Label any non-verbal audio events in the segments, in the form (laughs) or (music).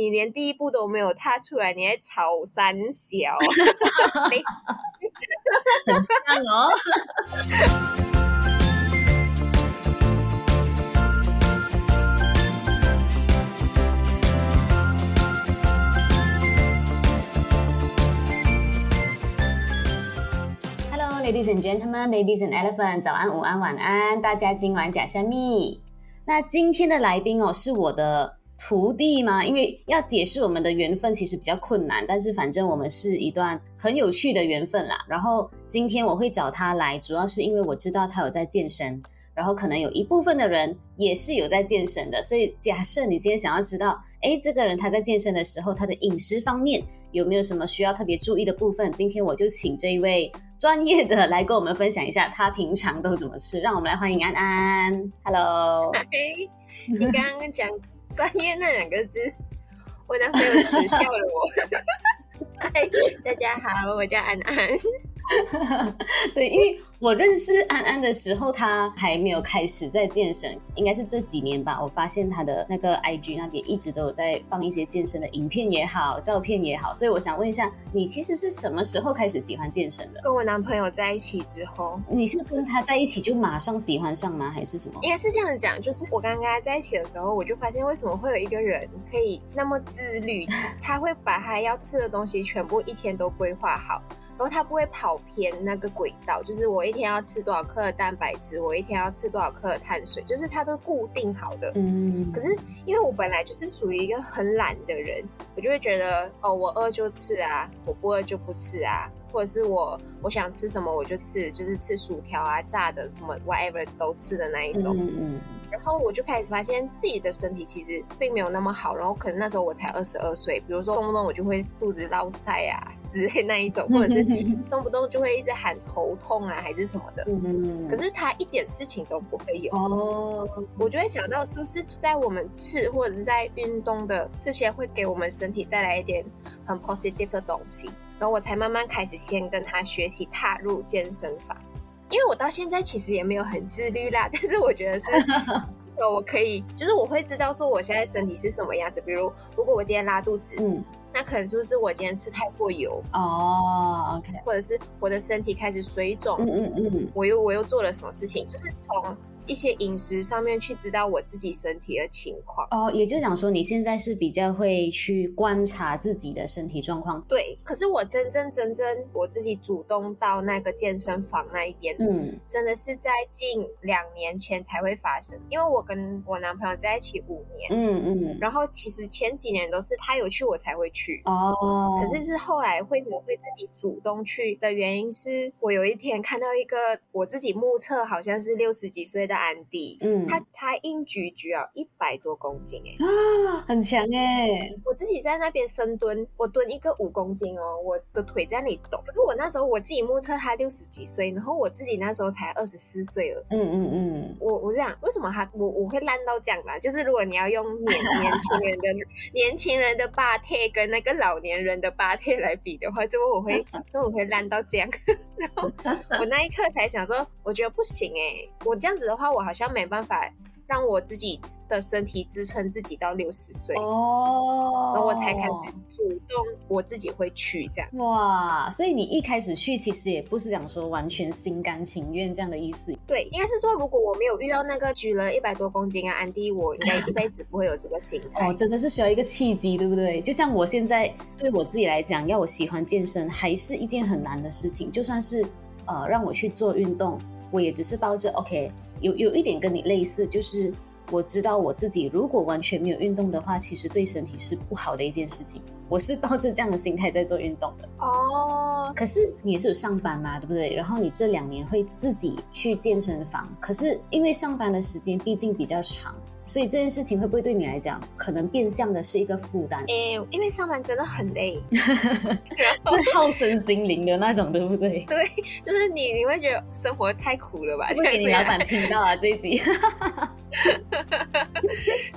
你连第一步都没有踏出来，你还吵三小 (laughs) (laughs) 很像哦。Ladies and gentlemen, babies and elephants，早安、午安、晚安，大家今晚假虾米。那今天的来宾哦，是我的徒弟吗？因为要解释我们的缘分其实比较困难，但是反正我们是一段很有趣的缘分啦。然后今天我会找他来，主要是因为我知道他有在健身，然后可能有一部分的人也是有在健身的，所以假设你今天想要知道，哎，这个人他在健身的时候，他的饮食方面有没有什么需要特别注意的部分？今天我就请这一位。专业的来跟我们分享一下，他平常都怎么吃？让我们来欢迎安安。Hello，你刚刚讲专业那两个字，我男朋友耻笑了我。(laughs) 嗨，大家好，我叫安安。(laughs) 对，因为我认识安安的时候，他还没有开始在健身，应该是这几年吧。我发现他的那个 IG 那边一直都有在放一些健身的影片也好，照片也好。所以我想问一下，你其实是什么时候开始喜欢健身的？跟我男朋友在一起之后。你是跟他在一起就马上喜欢上吗？还是什么？应该是这样讲，就是我刚刚跟他在一起的时候，我就发现为什么会有一个人可以那么自律，他会把他要吃的东西全部一天都规划好。然后它不会跑偏那个轨道，就是我一天要吃多少克的蛋白质，我一天要吃多少克的碳水，就是它都固定好的。嗯。可是因为我本来就是属于一个很懒的人，我就会觉得哦，我饿就吃啊，我不饿就不吃啊，或者是我我想吃什么我就吃，就是吃薯条啊、炸的什么 whatever 都吃的那一种。嗯嗯。然后我就开始发现自己的身体其实并没有那么好，然后可能那时候我才二十二岁，比如说动不动我就会肚子落塞啊之类那一种，或者是 (laughs) 动不动就会一直喊头痛啊还是什么的。嗯可是他一点事情都不会有。哦。我就会想到是不是在我们吃或者是在运动的这些会给我们身体带来一点很 positive 的东西，然后我才慢慢开始先跟他学习踏入健身房。因为我到现在其实也没有很自律啦，但是我觉得是，(laughs) 我可以，就是我会知道说我现在身体是什么样子。比如，如果我今天拉肚子，嗯，那可能是不是我今天吃太过油？哦，OK，或者是我的身体开始水肿，嗯嗯嗯，我又我又做了什么事情？就是从。一些饮食上面去知道我自己身体的情况哦，也就是讲说你现在是比较会去观察自己的身体状况。对，可是我真正真正我自己主动到那个健身房那一边，嗯，真的是在近两年前才会发生。因为我跟我男朋友在一起五年，嗯嗯，然后其实前几年都是他有去我才会去哦，可是是后来为什么会自己主动去的原因是我有一天看到一个我自己目测好像是六十几岁的。安迪，嗯，他他硬举举啊，一百多公斤哎，啊，很强哎！我自己在那边深蹲，我蹲一个五公斤哦，我的腿在那里抖。可是我那时候我自己目测他六十几岁，然后我自己那时候才二十四岁了。嗯嗯嗯，我我这样，为什么他我我会烂到这样啦？就是如果你要用年 (laughs) 年轻人的年轻人的八贴跟那个老年人的八贴来比的话，就我会 (laughs) 就我会烂到这样。(laughs) 然后我那一刻才想说，我觉得不行哎，我这样子的话。我好像没办法让我自己的身体支撑自己到六十岁哦，然后我才开始主动我自己会去这样。哇，所以你一开始去其实也不是讲说完全心甘情愿这样的意思。对，应该是说如果我没有遇到那个举了一百多公斤啊，安迪，我应该一辈子不会有这个心态。(laughs) 哦，真的是需要一个契机，对不对？就像我现在对我自己来讲，要我喜欢健身还是一件很难的事情。就算是呃让我去做运动，我也只是抱着 OK。有有一点跟你类似，就是我知道我自己如果完全没有运动的话，其实对身体是不好的一件事情。我是抱着这样的心态在做运动的。哦，可是你也是有上班嘛，对不对？然后你这两年会自己去健身房，可是因为上班的时间毕竟比较长。所以这件事情会不会对你来讲，可能变相的是一个负担？哎、欸，因为上班真的很累，(laughs) 是耗身心灵的那种，对不对？(laughs) 对，就是你你会觉得生活太苦了吧？会给你老板听到啊这一集。(laughs)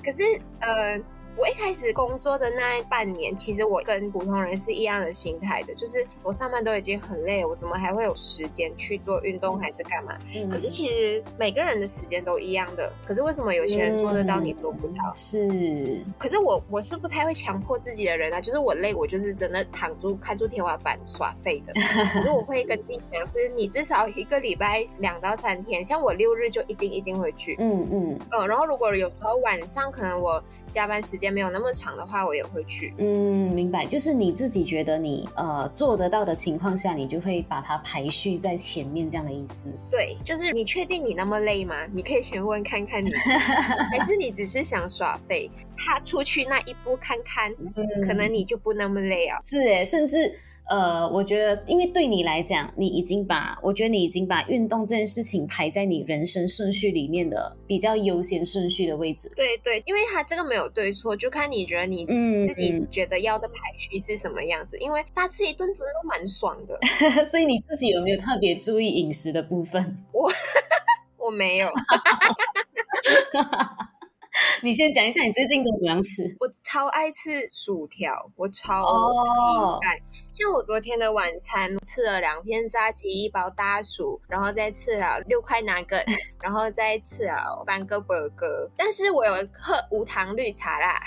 可是呃，我一开始工作的那半年，其实我跟普通人是一样的心态的，就是我上班都已经很累，我怎么还会有时间去做运动还是干嘛？嗯、可是其实每个人的时间都一样的，可是为什么有些人做得到，你做不到？嗯、是。可是我我是不太会强迫自己的人啊，就是我累，我就是真的躺住看住天花板耍废的。(laughs) 可是我会跟自己讲，是你至少一个礼拜两到三天，像我六日就一定一定会去。嗯嗯嗯。然后如果有时候晚上可能我加班时间没有那么长的话，我也会去。嗯，明白。就是你自己觉得你呃做得到的情况下，你就会把它排序在前面，这样的意思。对，就是你确定你那么累吗？你可以先问看看你，还是你只是想耍废？踏出去那一步看看，嗯、可能你就不那么累啊。是诶，甚至。呃，我觉得，因为对你来讲，你已经把，我觉得你已经把运动这件事情排在你人生顺序里面的比较优先顺序的位置。对对，因为它这个没有对错，就看你觉得你自己觉得要的排序是什么样子。嗯嗯、因为大吃一顿真的蛮爽的，(laughs) 所以你自己有没有特别注意饮食的部分？我 (laughs) 我没有。(laughs) 你先讲一下你最近都怎样吃？我超爱吃薯条，我超级爱。Oh. 像我昨天的晚餐吃了两片炸鸡，一包大薯，然后再吃了六块拿个，然后再吃了半个 burger。但是我有喝无糖绿茶啦。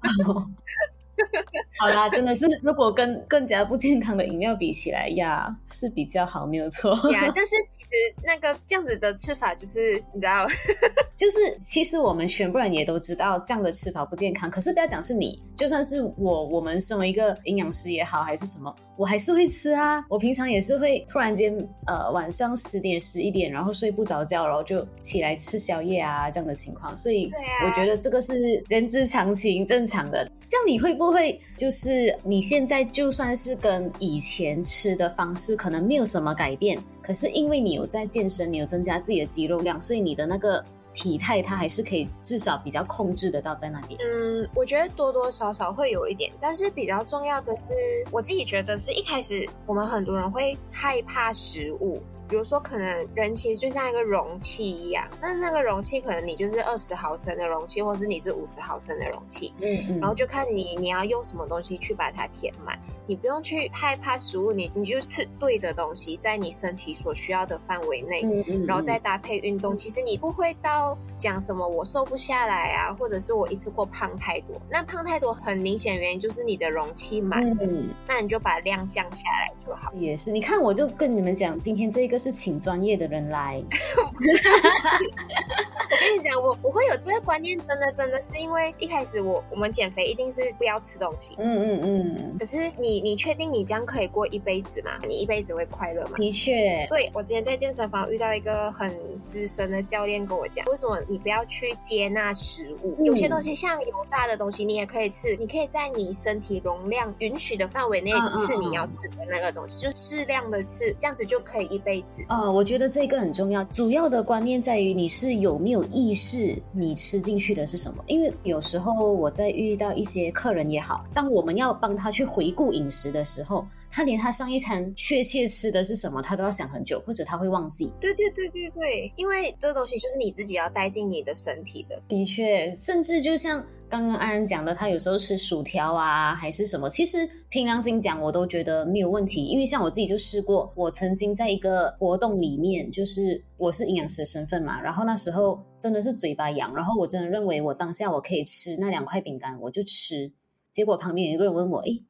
(laughs) oh. (laughs) 好啦，真的是，如果跟更加不健康的饮料比起来呀，是比较好，没有错。呀，但是其实那个这样子的吃法，就是你知道，(laughs) 就是其实我们全部人也都知道这样的吃法不健康。可是不要讲是你，就算是我，我们身为一个营养师也好，还是什么。我还是会吃啊，我平常也是会突然间，呃，晚上十点十一点，然后睡不着觉，然后就起来吃宵夜啊，这样的情况。所以我觉得这个是人之常情，正常的。这样你会不会就是你现在就算是跟以前吃的方式可能没有什么改变，可是因为你有在健身，你有增加自己的肌肉量，所以你的那个。体态它还是可以至少比较控制得到在那边。嗯，我觉得多多少少会有一点，但是比较重要的是，我自己觉得是一开始我们很多人会害怕食物。比如说，可能人其实就像一个容器一样，那那个容器可能你就是二十毫升的容器，或是你是五十毫升的容器，嗯嗯，然后就看你你要用什么东西去把它填满，你不用去害怕食物，你你就吃对的东西，在你身体所需要的范围内，嗯嗯，然后再搭配运动，其实你不会到讲什么我瘦不下来啊，或者是我一次过胖太多，那胖太多很明显原因就是你的容器满了，嗯，那你就把量降下来就好。也是，你看我就跟你们讲，今天这个。是请专业的人来。(laughs) 我跟你讲，我我会有这个观念，真的真的是因为一开始我我们减肥一定是不要吃东西。嗯嗯嗯。可是你你你确定你这样可以过一辈子吗？你一辈子会快乐吗？的确。对，我之前在健身房遇到一个很资深的教练跟我讲，为什么你不要去接纳食物？嗯、有些东西像油炸的东西你也可以吃，你可以在你身体容量允许的范围内吃你要吃的那个东西，嗯嗯嗯，就适量的吃，这样子就可以一辈子。啊，我觉得这个很重要。主要的观念在于你是有没有意识，你吃进去的是什么。因为有时候我在遇到一些客人也好，当我们要帮他去回顾饮食的时候，他连他上一餐确切吃的是什么，他都要想很久，或者他会忘记。对对对对对，因为这个东西就是你自己要带进你的身体的。的确，甚至就像刚刚安安讲的，他有时候吃薯条啊，还是什么，其实凭良心讲，我都觉得没有问题。因为像我自己就试过，我曾经在一个活动里面，就是我是营养师的身份嘛，然后那时候真的是嘴巴痒，然后我真的认为我当下我可以吃那两块饼干，我就吃。结果旁边有一个人问我，诶。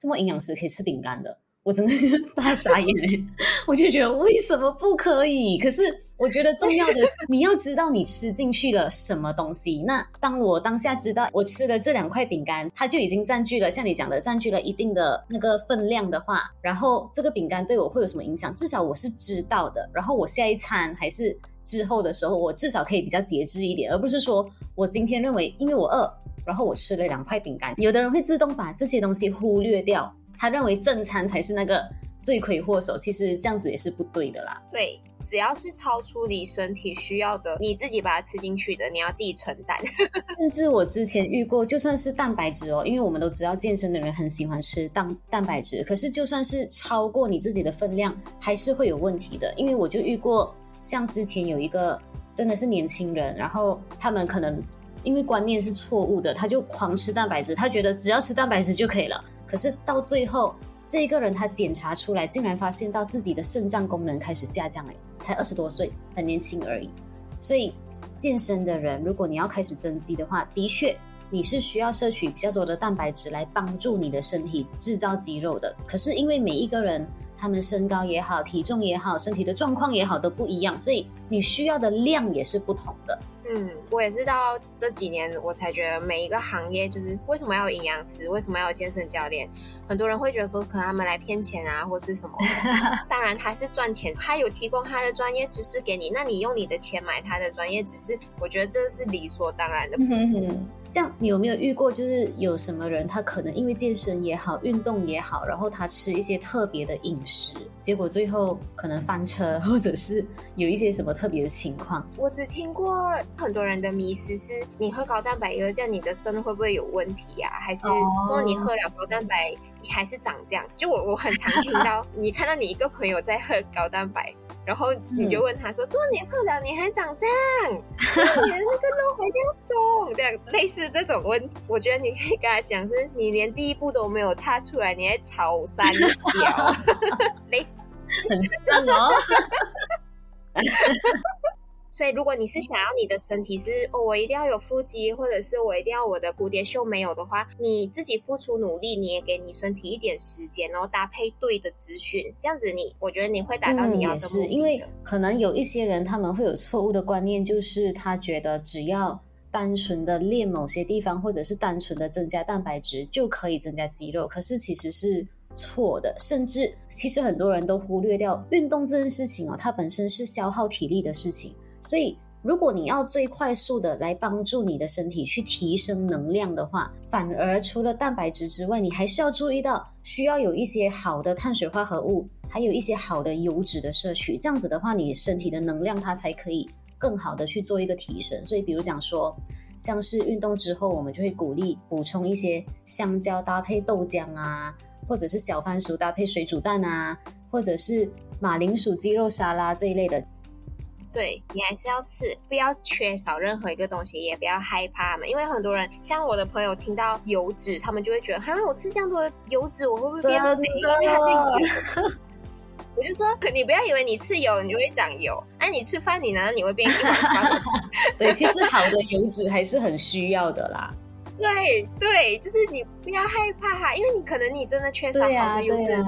这么营养师可以吃饼干的，我真的是大傻眼哎！(laughs) 我就觉得为什么不可以？可是我觉得重要的你要知道你吃进去了什么东西。那当我当下知道我吃了这两块饼干，它就已经占据了像你讲的占据了一定的那个分量的话，然后这个饼干对我会有什么影响？至少我是知道的。然后我下一餐还是之后的时候，我至少可以比较节制一点，而不是说我今天认为因为我饿。然后我吃了两块饼干，有的人会自动把这些东西忽略掉，他认为正餐才是那个罪魁祸首，其实这样子也是不对的啦。对，只要是超出你身体需要的，你自己把它吃进去的，你要自己承担。(laughs) (laughs) 甚至我之前遇过，就算是蛋白质哦，因为我们都知道健身的人很喜欢吃蛋蛋白质，可是就算是超过你自己的分量，还是会有问题的。因为我就遇过，像之前有一个真的是年轻人，然后他们可能。因为观念是错误的，他就狂吃蛋白质，他觉得只要吃蛋白质就可以了。可是到最后，这一个人他检查出来，竟然发现到自己的肾脏功能开始下降了，才二十多岁，很年轻而已。所以健身的人，如果你要开始增肌的话，的确你是需要摄取比较多的蛋白质来帮助你的身体制造肌肉的。可是因为每一个人，他们身高也好，体重也好，身体的状况也好，都不一样，所以你需要的量也是不同的。嗯，我也是到这几年我才觉得每一个行业就是为什么要有营养师，为什么要有健身教练？很多人会觉得说可能他们来骗钱啊，或是什么。(laughs) 当然他是赚钱，他有提供他的专业知识给你，那你用你的钱买他的专业知识，我觉得这是理所当然的。嗯，这样你有没有遇过，就是有什么人他可能因为健身也好，运动也好，然后他吃一些特别的饮食，结果最后可能翻车，或者是有一些什么特别的情况？(laughs) 我只听过。很多人的迷思是，你喝高蛋白这样你的肾会不会有问题啊？还是说你喝了高蛋白，你还是长这样？就我我很常听到，(laughs) 你看到你一个朋友在喝高蛋白，然后你就问他说：“怎么、嗯、你喝了你还长这样？你的那个肉还要松？”这样类似这种问，我觉得你可以跟他讲，是你连第一步都没有踏出来，你还朝三小 (laughs) (laughs) 类似很像哦。(laughs) 所以，如果你是想要你的身体是哦，我一定要有腹肌，或者是我一定要我的蝴蝶袖没有的话，你自己付出努力，你也给你身体一点时间，然后搭配对的资讯，这样子你，我觉得你会达到你要的目的。嗯，也是，因为可能有一些人他们会有错误的观念，就是他觉得只要单纯的练某些地方，或者是单纯的增加蛋白质就可以增加肌肉，可是其实是错的，甚至其实很多人都忽略掉运动这件事情哦，它本身是消耗体力的事情。所以，如果你要最快速的来帮助你的身体去提升能量的话，反而除了蛋白质之外，你还是要注意到需要有一些好的碳水化合物，还有一些好的油脂的摄取。这样子的话，你身体的能量它才可以更好的去做一个提升。所以，比如讲说，像是运动之后，我们就会鼓励补充一些香蕉搭配豆浆啊，或者是小番薯搭配水煮蛋啊，或者是马铃薯鸡肉沙拉这一类的。对，你还是要吃，不要缺少任何一个东西，也不要害怕嘛。因为很多人，像我的朋友，听到油脂，他们就会觉得，哈，我吃这样多油脂，我会不会变肥？因为它是油。(laughs) 我就说，你不要以为你吃油，你就会长油。哎、啊，你吃饭，你难道你会变一碗饭？(laughs) 对，其实好的油脂还是很需要的啦。(laughs) 对对，就是你不要害怕哈，因为你可能你真的缺少好的油脂。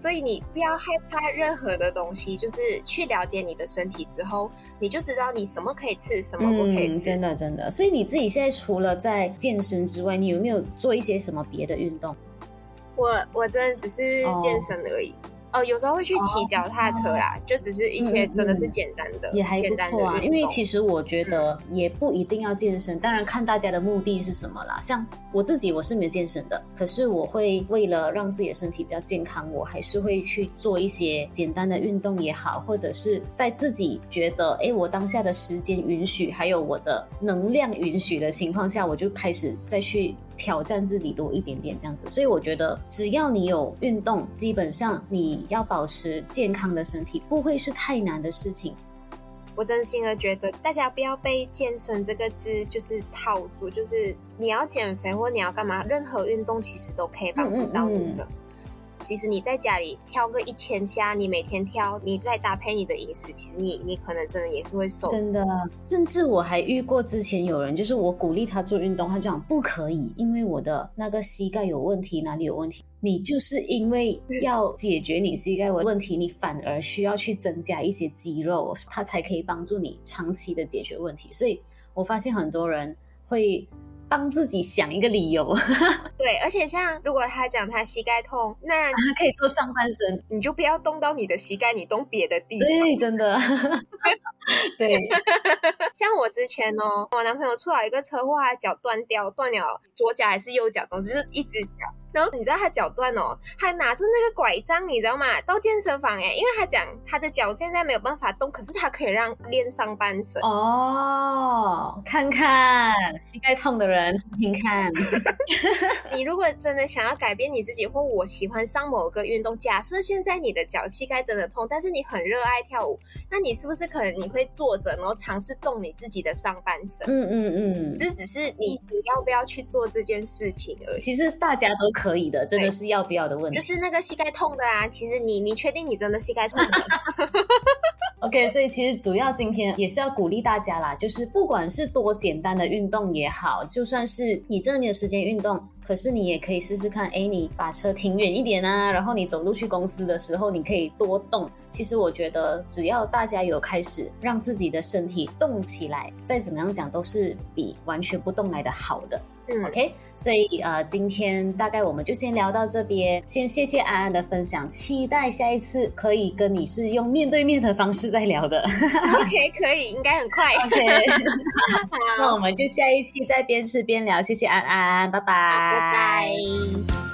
所以你不要害怕任何的东西，就是去了解你的身体之后，你就知道你什么可以吃，什么不可以吃。嗯，真的真的。所以你自己现在除了在健身之外，你有没有做一些什么别的运动？我我真的只是健身而已。Oh. 哦，有时候会去骑脚踏车啦，哦、就只是一些真的是简单的，嗯嗯、也还不错啊。因为其实我觉得也不一定要健身，嗯、当然看大家的目的是什么啦。像我自己，我是没有健身的，可是我会为了让自己的身体比较健康，我还是会去做一些简单的运动也好，或者是在自己觉得哎，我当下的时间允许，还有我的能量允许的情况下，我就开始再去。挑战自己多一点点这样子，所以我觉得只要你有运动，基本上你要保持健康的身体不会是太难的事情。我真心的觉得大家不要被健身这个字就是套住，就是你要减肥或你要干嘛，任何运动其实都可以帮助到你的。嗯嗯嗯其实你在家里跳个一千下，你每天跳，你再搭配你的饮食，其实你你可能真的也是会瘦。真的，甚至我还遇过之前有人，就是我鼓励他做运动，他就讲不可以，因为我的那个膝盖有问题，哪里有问题？你就是因为要解决你膝盖的问题，你反而需要去增加一些肌肉，它才可以帮助你长期的解决问题。所以我发现很多人会。帮自己想一个理由，(laughs) (laughs) 对，而且像如果他讲他膝盖痛，那他可以做上半身，你就不要动到你的膝盖，你动别的地方。对，真的，(laughs) 对。像我之前哦，我男朋友出了一个车祸，脚断掉，断了左脚还是右脚，总之是一只脚。然后你知道他脚断哦，还拿出那个拐杖，你知道吗？到健身房哎，因为他讲他的脚现在没有办法动，可是他可以让练上半身哦。看看膝盖痛的人听听看，(laughs) 你如果真的想要改变你自己，或我喜欢上某个运动，假设现在你的脚膝盖真的痛，但是你很热爱跳舞，那你是不是可能你会坐着，然后尝试动你自己的上半身？嗯嗯嗯，这只是你你要不要去做这件事情而已。其实大家都可以的，真的是要不要的问题。就是那个膝盖痛的啊，其实你你确定你真的膝盖痛吗？(laughs) OK，所以其实主要今天也是要鼓励大家啦，就是不管是多简单的运动也好，就算是你真的没有时间运动。可是你也可以试试看，哎，你把车停远一点啊，然后你走路去公司的时候，你可以多动。其实我觉得，只要大家有开始让自己的身体动起来，再怎么样讲都是比完全不动来的好的。嗯，OK，所以呃，今天大概我们就先聊到这边，先谢谢安安的分享，期待下一次可以跟你是用面对面的方式再聊的。OK，(laughs) 可以，应该很快。OK，(laughs) 那我们就下一期再边吃边聊，谢谢安安，拜拜。拜拜。